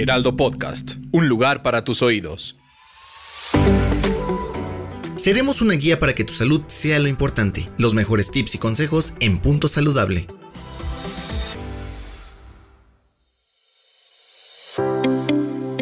Heraldo Podcast, un lugar para tus oídos. Seremos una guía para que tu salud sea lo importante. Los mejores tips y consejos en Punto Saludable.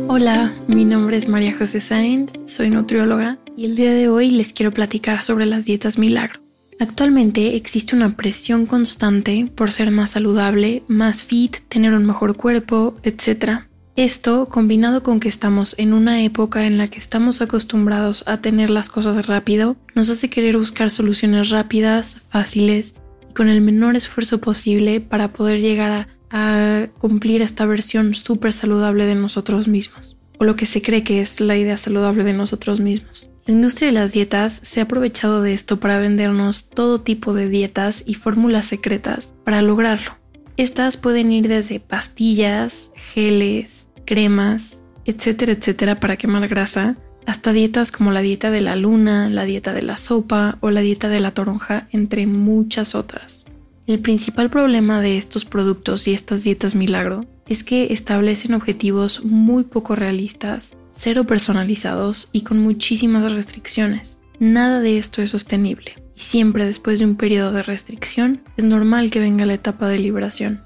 Hola, mi nombre es María José Sáenz, soy nutrióloga y el día de hoy les quiero platicar sobre las dietas milagro. Actualmente existe una presión constante por ser más saludable, más fit, tener un mejor cuerpo, etc. Esto, combinado con que estamos en una época en la que estamos acostumbrados a tener las cosas rápido, nos hace querer buscar soluciones rápidas, fáciles y con el menor esfuerzo posible para poder llegar a, cumplir esta versión súper saludable de nosotros mismos, o lo que se cree que es la idea saludable de nosotros mismos. La industria de las dietas se ha aprovechado de esto para vendernos todo tipo de dietas y fórmulas secretas para lograrlo. Estas pueden ir desde pastillas, geles, cremas, etcétera, etcétera, para quemar grasa, hasta dietas como la dieta de la luna, la dieta de la sopa o la dieta de la toronja, entre muchas otras. El principal problema de estos productos y estas dietas milagro es que establecen objetivos muy poco realistas, cero personalizados y con muchísimas restricciones. Nada de esto es sostenible y siempre después de un periodo de restricción es normal que venga la etapa de liberación.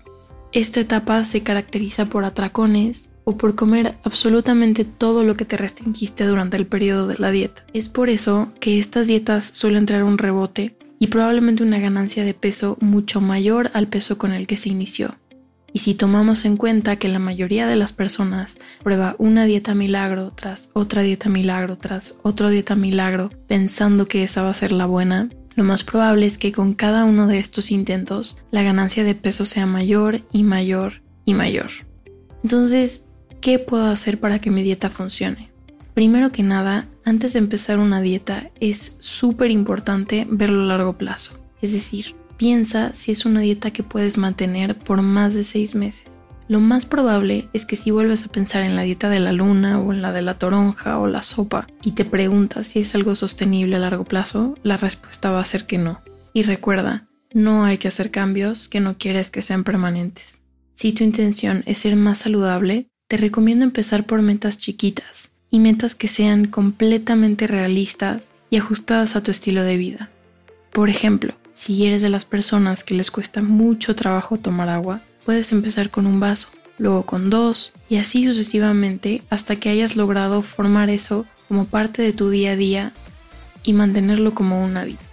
Esta etapa se caracteriza por atracones o por comer absolutamente todo lo que te restringiste durante el periodo de la dieta. Es por eso que estas dietas suelen traer un rebote y probablemente una ganancia de peso mucho mayor al peso con el que se inició. Y si tomamos en cuenta que la mayoría de las personas prueba una dieta milagro tras otra dieta milagro tras otra dieta milagro pensando que esa va a ser la buena, lo más probable es que con cada uno de estos intentos la ganancia de peso sea mayor y mayor y mayor. Entonces, ¿qué puedo hacer para que mi dieta funcione? Primero que nada, antes de empezar una dieta es súper importante verlo a largo plazo. Es decir, piensa si es una dieta que puedes mantener por más de seis meses. Lo más probable es que si vuelves a pensar en la dieta de la luna o en la de la toronja o la sopa y te preguntas si es algo sostenible a largo plazo, la respuesta va a ser que no. Y recuerda, no hay que hacer cambios que no quieres que sean permanentes. Si tu intención es ser más saludable, te recomiendo empezar por metas chiquitas y metas que sean completamente realistas y ajustadas a tu estilo de vida. Por ejemplo, si eres de las personas que les cuesta mucho trabajo tomar agua, puedes empezar con un vaso, luego con dos y así sucesivamente hasta que hayas logrado formar eso como parte de tu día a día y mantenerlo como un hábito.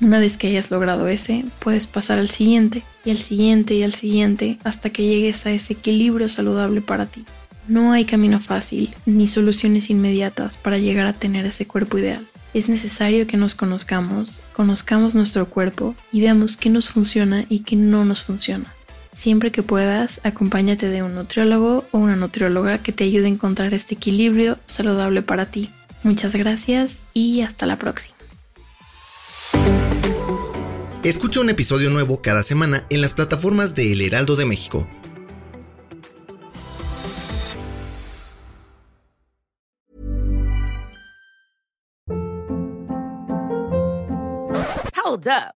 Una vez que hayas logrado ese, puedes pasar al siguiente y al siguiente y al siguiente hasta que llegues a ese equilibrio saludable para ti. No hay camino fácil ni soluciones inmediatas para llegar a tener ese cuerpo ideal. Es necesario que nos conozcamos, conozcamos nuestro cuerpo y veamos qué nos funciona y qué no nos funciona. Siempre que puedas, acompáñate de un nutriólogo o una nutrióloga que te ayude a encontrar este equilibrio saludable para ti. Muchas gracias y hasta la próxima. Escucha un episodio nuevo cada semana en las plataformas de El Heraldo de México. Hold up.